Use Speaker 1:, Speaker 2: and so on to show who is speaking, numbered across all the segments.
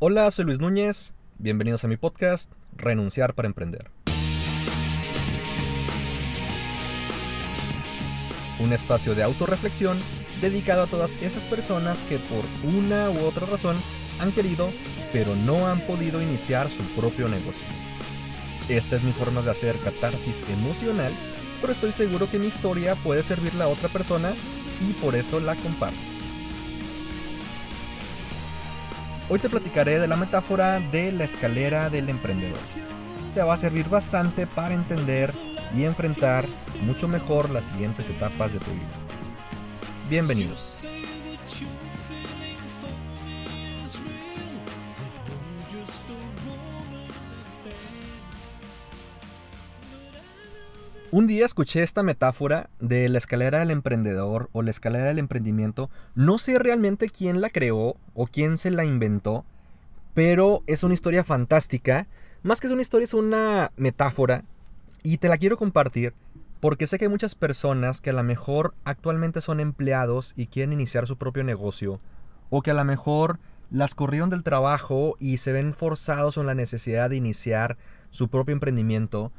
Speaker 1: Hola, soy Luis Núñez. Bienvenidos a mi podcast, Renunciar para Emprender. Un espacio de autorreflexión dedicado a todas esas personas que por una u otra razón han querido, pero no han podido iniciar su propio negocio. Esta es mi forma de hacer catarsis emocional, pero estoy seguro que mi historia puede servirle a otra persona y por eso la comparto. Hoy te platicaré de la metáfora de la escalera del emprendedor. Te va a servir bastante para entender y enfrentar mucho mejor las siguientes etapas de tu vida. Bienvenidos. Un día escuché esta metáfora de la escalera del emprendedor o la escalera del emprendimiento. No sé realmente quién la creó o quién se la inventó, pero es una historia fantástica. Más que es una historia, es una metáfora y te la quiero compartir porque sé que hay muchas personas que a lo mejor actualmente son empleados y quieren iniciar su propio negocio o que a lo mejor las corrieron del trabajo y se ven forzados en la necesidad de iniciar su propio emprendimiento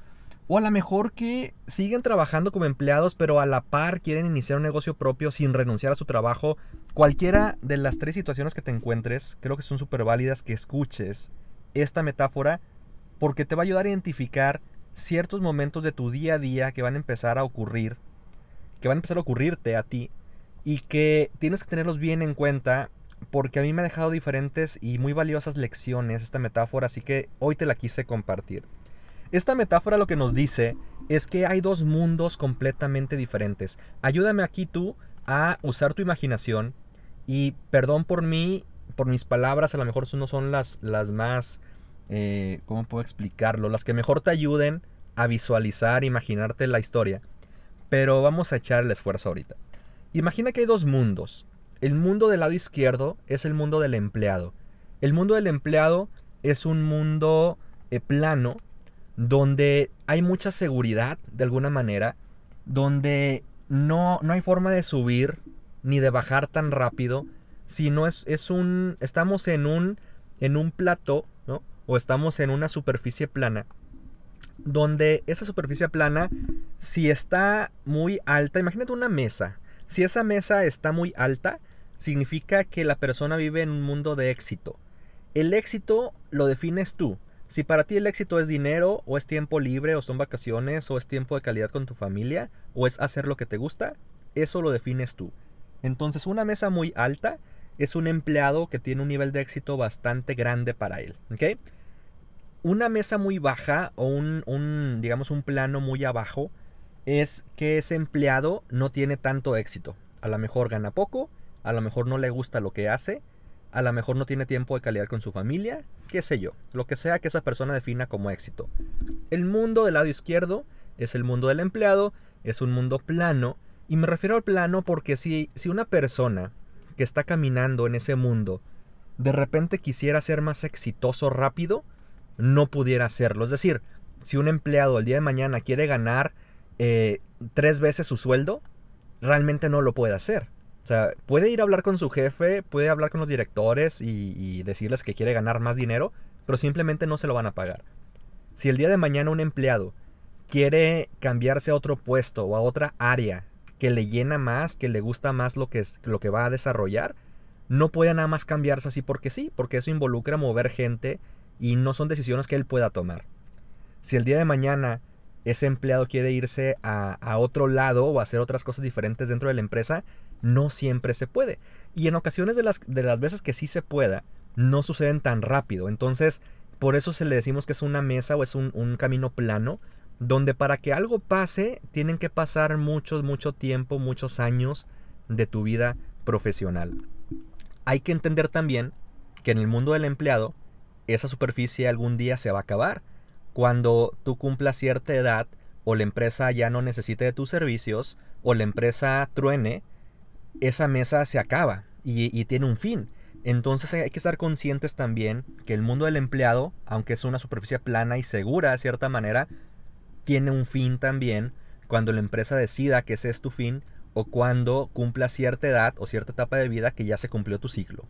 Speaker 1: o a lo mejor que siguen trabajando como empleados, pero a la par quieren iniciar un negocio propio sin renunciar a su trabajo. Cualquiera de las tres situaciones que te encuentres, creo que son súper válidas que escuches esta metáfora porque te va a ayudar a identificar ciertos momentos de tu día a día que van a empezar a ocurrir, que van a empezar a ocurrirte a ti y que tienes que tenerlos bien en cuenta porque a mí me ha dejado diferentes y muy valiosas lecciones esta metáfora, así que hoy te la quise compartir. Esta metáfora lo que nos dice es que hay dos mundos completamente diferentes. Ayúdame aquí tú a usar tu imaginación y perdón por mí, por mis palabras, a lo mejor no son las, las más, eh, ¿cómo puedo explicarlo? Las que mejor te ayuden a visualizar, imaginarte la historia. Pero vamos a echar el esfuerzo ahorita. Imagina que hay dos mundos. El mundo del lado izquierdo es el mundo del empleado. El mundo del empleado es un mundo eh, plano donde hay mucha seguridad de alguna manera, donde no, no hay forma de subir ni de bajar tan rápido, sino es, es un, estamos en un, en un plato, ¿no? O estamos en una superficie plana, donde esa superficie plana, si está muy alta, imagínate una mesa, si esa mesa está muy alta, significa que la persona vive en un mundo de éxito. El éxito lo defines tú. Si para ti el éxito es dinero, o es tiempo libre, o son vacaciones, o es tiempo de calidad con tu familia, o es hacer lo que te gusta, eso lo defines tú. Entonces una mesa muy alta es un empleado que tiene un nivel de éxito bastante grande para él. ¿ok? Una mesa muy baja o un, un, digamos, un plano muy abajo es que ese empleado no tiene tanto éxito. A lo mejor gana poco, a lo mejor no le gusta lo que hace, a lo mejor no tiene tiempo de calidad con su familia, qué sé yo, lo que sea que esa persona defina como éxito. El mundo del lado izquierdo es el mundo del empleado, es un mundo plano, y me refiero al plano porque si, si una persona que está caminando en ese mundo de repente quisiera ser más exitoso rápido, no pudiera hacerlo. Es decir, si un empleado el día de mañana quiere ganar eh, tres veces su sueldo, realmente no lo puede hacer. O sea, puede ir a hablar con su jefe, puede hablar con los directores y, decirles que quiere ganar más dinero, pero simplemente no se lo van a pagar. Si el día de mañana un empleado quiere cambiarse a otro puesto o a otra área que le llena más, que le gusta más lo que, es, lo que va a desarrollar, no puede nada más cambiarse así porque sí, porque eso involucra mover gente y no son decisiones que él pueda tomar. Si el día de mañana ese empleado quiere irse a, a otro lado o hacer otras cosas diferentes dentro de la empresa, no siempre se puede. Y en ocasiones de las, de las veces que sí se pueda, no suceden tan rápido. Entonces, por eso se le decimos que es una mesa o es un, un camino plano, donde para que algo pase, tienen que pasar mucho, mucho tiempo, muchos años de tu vida profesional. Hay que entender también que en el mundo del empleado, esa superficie algún día se va a acabar. Cuando tú cumplas cierta edad, o la empresa ya no necesite de tus servicios, o la empresa truene, esa mesa se acaba y, tiene un fin. Entonces hay que estar conscientes también que el mundo del empleado, aunque es una superficie plana y segura de cierta manera, tiene un fin también cuando la empresa decida que ese es tu fin o cuando cumpla cierta edad o cierta etapa de vida que ya se cumplió tu ciclo.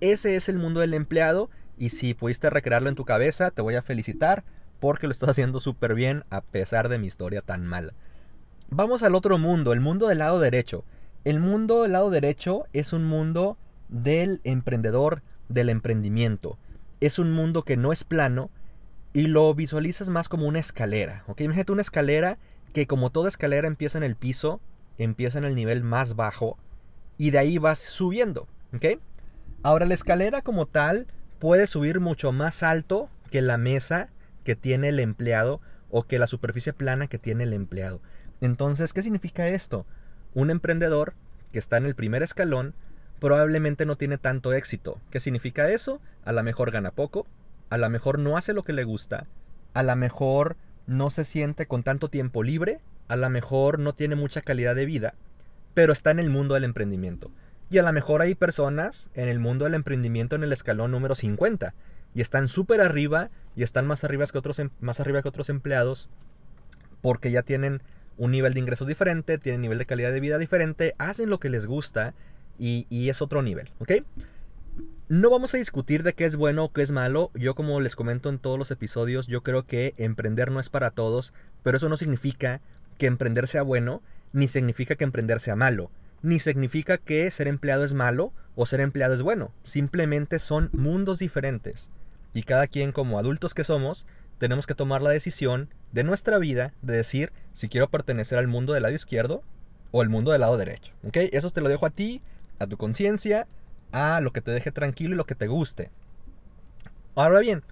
Speaker 1: Ese es el mundo del empleado y si pudiste recrearlo en tu cabeza, te voy a felicitar porque lo estás haciendo súper bien a pesar de mi historia tan mala. Vamos al otro mundo, el mundo del lado derecho. El mundo del lado derecho es un mundo del emprendedor, del emprendimiento. Es un mundo que no es plano y lo visualizas más como una escalera. ¿ok? Imagínate una escalera que como toda escalera empieza en el piso, empieza en el nivel más bajo y de ahí vas subiendo. ¿ok? Ahora la escalera como tal puede subir mucho más alto que la mesa que tiene el empleado o que la superficie plana que tiene el empleado. Entonces, ¿qué significa esto? Un emprendedor que está en el primer escalón probablemente no tiene tanto éxito. ¿Qué significa eso? A lo mejor gana poco, a lo mejor no hace lo que le gusta, a lo mejor no se siente con tanto tiempo libre, a lo mejor no tiene mucha calidad de vida, pero está en el mundo del emprendimiento. Y a lo mejor hay personas en el mundo del emprendimiento en el escalón número 50 y están súper arriba y están más arriba, que otros, em, más arriba que otros empleados porque ya tienen un nivel de ingresos diferente, tienen nivel de calidad de vida diferente, hacen lo que les gusta y, y es otro nivel, ¿ok? No vamos a discutir de qué es bueno o qué es malo. Yo como les comento en todos los episodios, yo creo que emprender no es para todos, pero eso no significa que emprender sea bueno, ni significa que emprender sea malo ni significa que ser empleado es malo o ser empleado es bueno. Simplemente son mundos diferentes. Y cada quien como adultos que somos, tenemos que tomar la decisión de nuestra vida de decir si quiero pertenecer al mundo del lado izquierdo o al mundo del lado derecho. ¿Ok? Eso te lo dejo a ti, a tu conciencia, a lo que te deje tranquilo y lo que te guste. Ahora bien,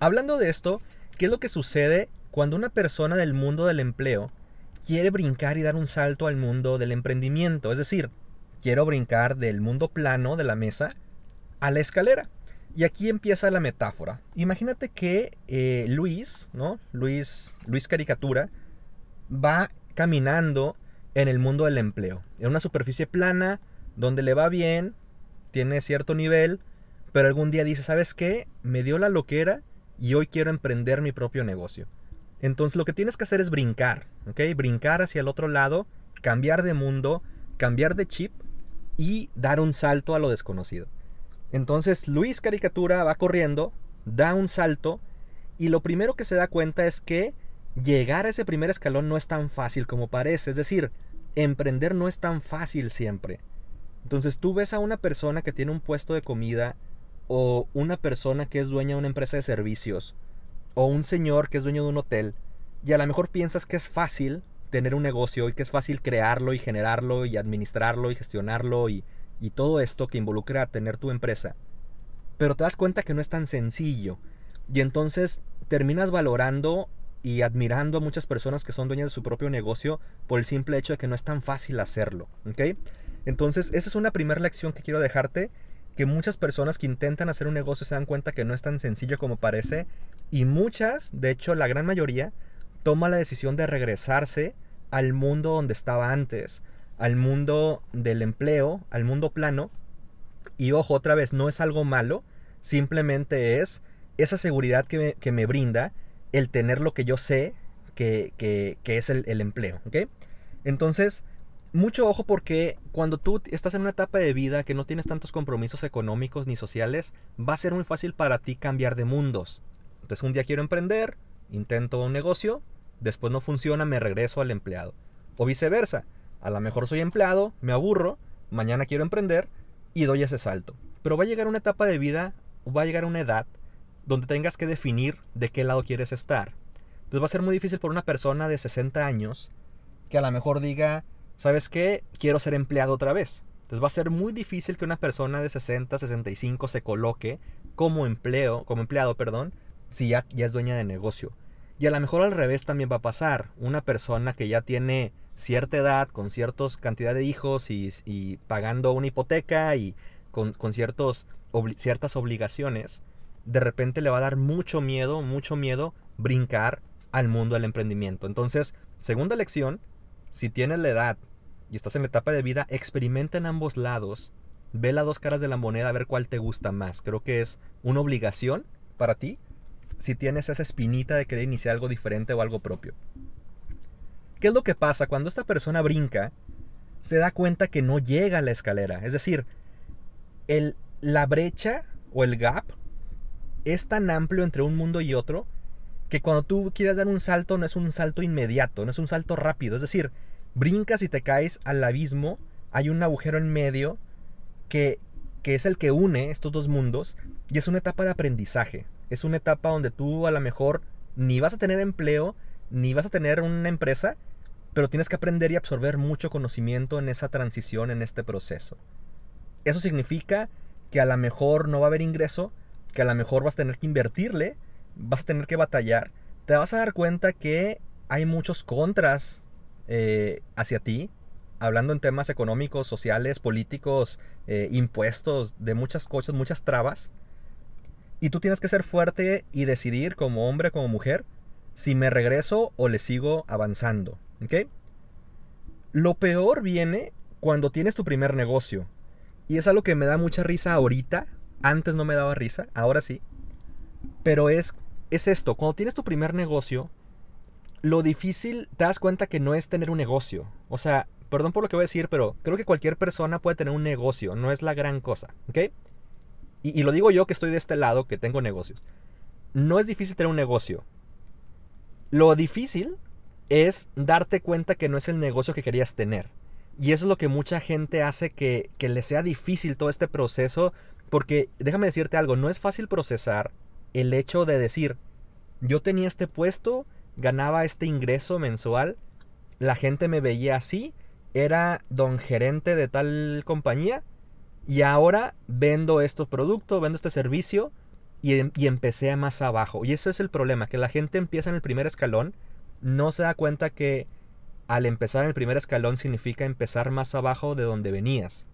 Speaker 1: hablando de esto, ¿qué es lo que sucede cuando una persona del mundo del empleo quiere brincar y dar un salto al mundo del emprendimiento. Es decir, quiero brincar del mundo plano de la mesa a la escalera. Y aquí empieza la metáfora. Imagínate que eh, Luis, ¿no? Luis, Luis Caricatura, va caminando en el mundo del empleo. En una superficie plana, donde le va bien, tiene cierto nivel, pero algún día dice, ¿sabes qué? Me dio la loquera y hoy quiero emprender mi propio negocio. Entonces lo que tienes que hacer es brincar, ¿ok? Brincar hacia el otro lado, cambiar de mundo, cambiar de chip y dar un salto a lo desconocido. Entonces Luis Caricatura va corriendo, da un salto y lo primero que se da cuenta es que llegar a ese primer escalón no es tan fácil como parece. Es decir, emprender no es tan fácil siempre. Entonces tú ves a una persona que tiene un puesto de comida o una persona que es dueña de una empresa de servicios o un señor que es dueño de un hotel y a lo mejor piensas que es fácil tener un negocio y que es fácil crearlo y generarlo y administrarlo y gestionarlo y, y todo esto que involucra tener tu empresa. Pero te das cuenta que no es tan sencillo y entonces terminas valorando y admirando a muchas personas que son dueñas de su propio negocio por el simple hecho de que no es tan fácil hacerlo. ¿ok? Entonces esa es una primera lección que quiero dejarte que muchas personas que intentan hacer un negocio se dan cuenta que no es tan sencillo como parece y muchas, de hecho la gran mayoría, toma la decisión de regresarse al mundo donde estaba antes, al mundo del empleo, al mundo plano. Y ojo, otra vez, no es algo malo, simplemente es esa seguridad que me, brinda el tener lo que yo sé que, es el, el empleo. Entonces, mucho ojo porque cuando tú estás en una etapa de vida que no tienes tantos compromisos económicos ni sociales, va a ser muy fácil para ti cambiar de mundos. Entonces un día quiero emprender, intento un negocio, después no funciona, me regreso al empleado. O viceversa, a lo mejor soy empleado, me aburro, mañana quiero emprender y doy ese salto. Pero va a llegar una etapa de vida, va a llegar una edad donde tengas que definir de qué lado quieres estar. Entonces va a ser muy difícil por una persona de 60 años que a lo mejor diga, ¿sabes qué? Quiero ser empleado otra vez. Entonces va a ser muy difícil que una persona de 60, 65 se coloque como empleo, como empleado, perdón, si ya, ya es dueña de negocio. Y a lo mejor al revés también va a pasar. Una persona que ya tiene cierta edad, con cierta cantidad de hijos y, pagando una hipoteca y con, ciertos, ciertas obligaciones, de repente le va a dar mucho miedo, mucho miedo brincar al mundo del emprendimiento. Entonces, segunda lección, si tienes la edad y estás en la etapa de vida, experimenta en ambos lados. Ve las dos caras de la moneda a ver cuál te gusta más. Creo que es una obligación para ti si tienes esa espinita de querer iniciar algo diferente o algo propio. ¿Qué es lo que pasa? Cuando esta persona brinca, se da cuenta que no llega a la escalera. Es decir, el, la brecha o el gap es tan amplio entre un mundo y otro que cuando tú quieres dar un salto no es un salto inmediato, no es un salto rápido. Es decir, brincas y te caes al abismo, hay un agujero en medio que, que es el que une estos dos mundos y es una etapa de aprendizaje. Es una etapa donde tú a lo mejor ni vas a tener empleo, ni vas a tener una empresa, pero tienes que aprender y absorber mucho conocimiento en esa transición, en este proceso. Eso significa que a lo mejor no va a haber ingreso, que a lo mejor vas a tener que invertirle, vas a tener que batallar. Te vas a dar cuenta que hay muchos contras eh, hacia ti, hablando en temas económicos, sociales, políticos, eh, impuestos, de muchas cosas, muchas trabas. Y tú tienes que ser fuerte y decidir como hombre, como mujer, si me regreso o le sigo avanzando. ¿Ok? Lo peor viene cuando tienes tu primer negocio. Y es algo que me da mucha risa ahorita. Antes no me daba risa, ahora sí. Pero es, es esto, cuando tienes tu primer negocio, lo difícil, te das cuenta que no es tener un negocio. O sea, perdón por lo que voy a decir, pero creo que cualquier persona puede tener un negocio, no es la gran cosa, ¿ok? Y, y lo digo yo que estoy de este lado, que tengo negocios. No es difícil tener un negocio. Lo difícil es darte cuenta que no es el negocio que querías tener. Y eso es lo que mucha gente hace que, que le sea difícil todo este proceso. Porque déjame decirte algo, no es fácil procesar el hecho de decir, yo tenía este puesto, ganaba este ingreso mensual, la gente me veía así, era don gerente de tal compañía y ahora vendo estos productos, vendo este servicio y, em, y empecé más abajo. Y ese es el problema, que la gente empieza en el primer escalón no se da cuenta que al empezar en el primer escalón significa empezar más abajo de donde venías.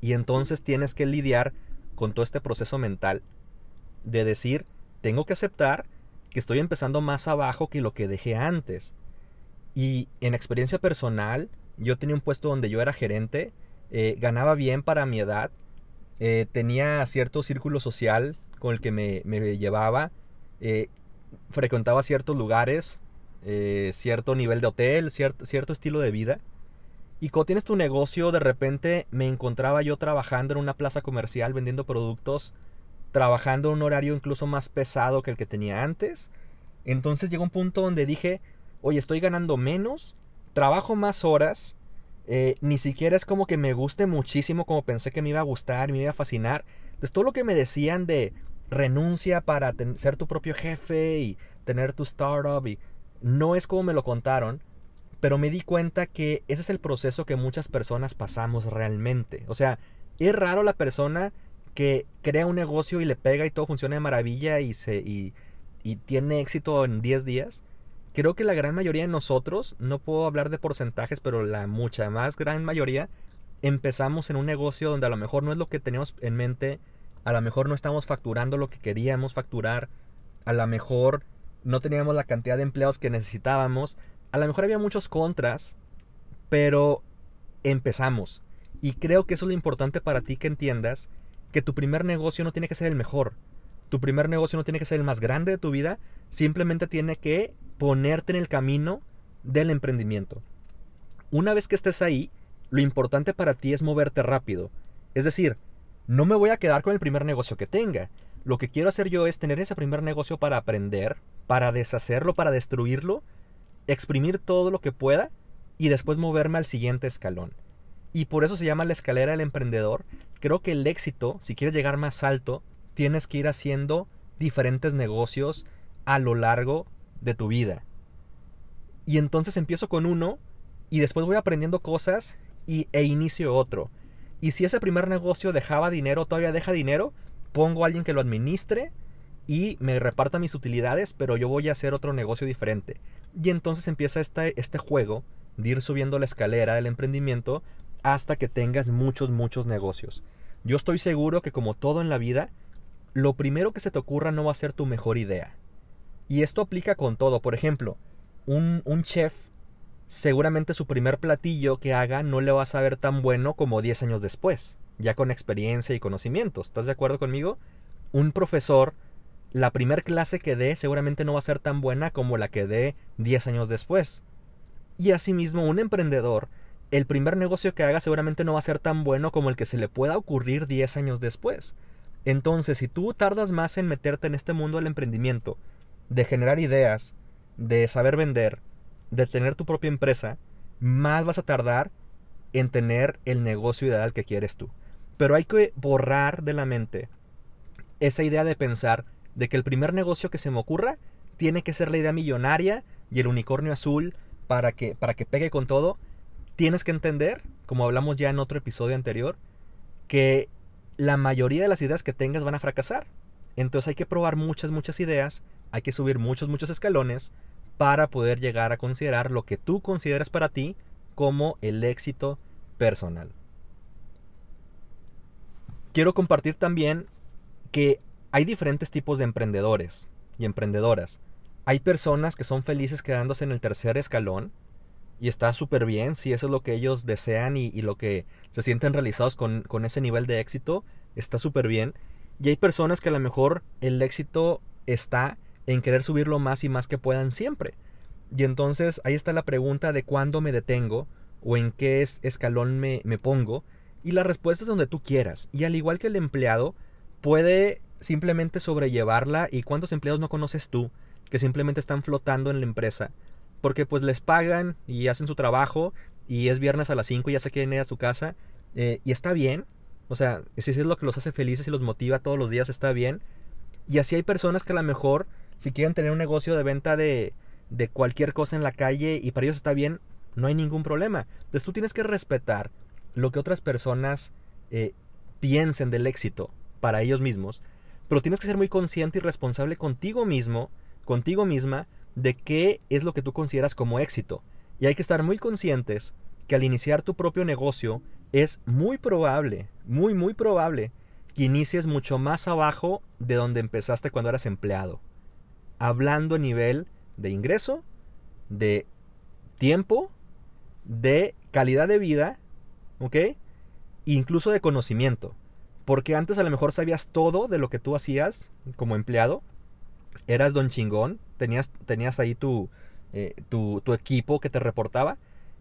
Speaker 1: Y entonces tienes que lidiar con todo este proceso mental de decir, tengo que aceptar que estoy empezando más abajo que lo que dejé antes. Y en experiencia personal, yo tenía un puesto donde yo era gerente, eh, ganaba bien para mi edad, eh, tenía cierto círculo social con el que me, llevaba, eh, frecuentaba ciertos lugares, eh, cierto nivel de hotel, cierto, cierto estilo de vida. Y cuando tienes tu negocio, de repente me encontraba yo trabajando en una plaza comercial vendiendo productos, trabajando en un horario incluso más pesado que el que tenía antes. Entonces llegó un punto donde dije, oye, estoy ganando menos, trabajo más horas, eh, ni siquiera es como que me guste muchísimo como pensé que me iba a gustar, me iba a fascinar. Todo lo que me decían de renuncia para ser tu propio jefe y tener tu startup y no es como me lo contaron, pero me di cuenta que ese es el proceso que muchas personas pasamos realmente. O sea, es raro la persona que crea un negocio y le pega y todo funciona de maravilla y, se, y, y tiene éxito en 10 días. Creo que la gran mayoría de nosotros, no puedo hablar de porcentajes, pero la mucha más gran mayoría, empezamos en un negocio donde a lo mejor no es lo que teníamos en mente, a lo mejor no estamos facturando lo que queríamos facturar, a lo mejor no teníamos la cantidad de empleados que necesitábamos. A lo mejor había muchos contras, pero empezamos. Y creo que eso es lo importante para ti que entiendas que tu primer negocio no tiene que ser el mejor. Tu primer negocio no tiene que ser el más grande de tu vida, simplemente tiene que ponerte en el camino del emprendimiento. Una vez que estés ahí, lo importante para ti es moverte rápido. Es decir, no me voy a quedar con el primer negocio que tenga. Lo que quiero hacer yo es tener ese primer negocio para aprender, para deshacerlo, para destruirlo, exprimir todo lo que pueda y después moverme al siguiente escalón. Y por eso se llama la escalera del emprendedor. Creo que el éxito, si quieres llegar más alto, tienes que ir haciendo diferentes negocios a lo largo de tu vida. Y entonces empiezo con uno y después voy aprendiendo cosas y, e inicio otro. Y si ese primer negocio dejaba dinero, todavía deja dinero, pongo a alguien que lo administre y me reparta mis utilidades, pero yo voy a hacer otro negocio diferente. Y entonces empieza este, este juego de ir subiendo la escalera del emprendimiento hasta que tengas muchos, muchos negocios. Yo estoy seguro que como todo en la vida, lo primero que se te ocurra no va a ser tu mejor idea. Y esto aplica con todo. Por ejemplo, un, un chef, seguramente su primer platillo que haga no le va a saber tan bueno como 10 años después, ya con experiencia y conocimientos. ¿Estás de acuerdo conmigo? Un profesor la primer clase que dé seguramente no va a ser tan buena como la que dé 10 años después. Y asimismo, un emprendedor el primer negocio que haga seguramente no va a ser tan bueno como el que se le pueda ocurrir 10 años después. Entonces, si tú tardas más en meterte en este mundo del emprendimiento, de generar ideas, de saber vender, de tener tu propia empresa, más vas a tardar en tener el negocio ideal que quieres tú. Pero hay que borrar de la mente esa idea de pensar de que el primer negocio que se me ocurra tiene que ser la idea millonaria y el unicornio azul para que, para que pegue con todo. Tienes que entender, como hablamos ya en otro episodio anterior, que la mayoría de las ideas que tengas van a fracasar. Entonces hay que probar muchas, muchas ideas, hay que subir muchos, muchos escalones para poder llegar a considerar lo que tú consideras para ti como el éxito personal. Quiero compartir también que hay diferentes tipos de emprendedores y emprendedoras. Hay personas que son felices quedándose en el tercer escalón y está súper bien si eso es lo que ellos desean y, lo que se sienten realizados con, con ese nivel de éxito, está súper bien. Y hay personas que a lo mejor el éxito está en querer subirlo más y más que puedan siempre. Y entonces ahí está la pregunta de cuándo me detengo o en qué escalón me, me pongo. Y la respuesta es donde tú quieras. Y al igual que el empleado, puede simplemente sobrellevarla. ¿Y cuántos empleados no conoces tú que simplemente están flotando en la empresa? Porque pues les pagan y hacen su trabajo y es viernes a las 5 y ya se quieren ir a su casa. Eh, y está bien. O sea, si es lo que los hace felices y los motiva todos los días, está bien. Y así hay personas que a lo mejor si quieren tener un negocio de venta de, de cualquier cosa en la calle y para ellos está bien, no hay ningún problema. Entonces tú tienes que respetar lo que otras personas eh, piensen del éxito para ellos mismos, pero tienes que ser muy consciente y responsable contigo mismo, contigo misma, de qué es lo que tú consideras como éxito. Y hay que estar muy conscientes que al iniciar tu propio negocio es muy probable, muy, muy probable que inicies mucho más abajo de donde empezaste cuando eras empleado hablando a nivel de ingreso, de tiempo, de calidad de vida, ¿ok? Incluso de conocimiento. Porque antes a lo mejor sabías todo de lo que tú hacías como empleado. Eras don chingón, tenías, tenías ahí tu, eh, tu, tu equipo que te reportaba.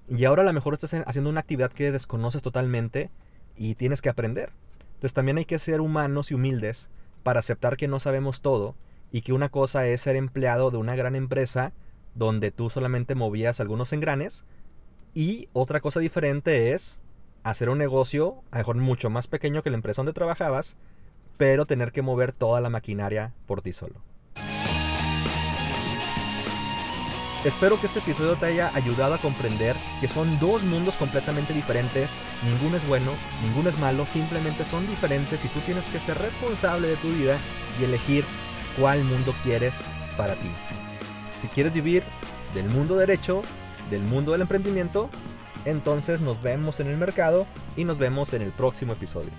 Speaker 1: Y ahora a lo mejor estás haciendo una actividad que desconoces totalmente y tienes que aprender. Entonces también hay que ser humanos y humildes para aceptar que no sabemos todo y que una cosa es ser empleado de una gran empresa donde tú solamente movías algunos engranes y otra cosa diferente es hacer un negocio, a lo mejor mucho más pequeño que la empresa donde trabajabas, pero tener que mover toda la maquinaria por ti solo. Espero que este episodio te haya ayudado a comprender que son dos mundos completamente diferentes, ninguno es bueno, ninguno es malo, simplemente son diferentes y tú tienes que ser responsable de tu vida y elegir cuál mundo quieres para ti. Si quieres vivir del mundo derecho, del mundo del emprendimiento, entonces nos vemos en el mercado y nos vemos en el próximo episodio.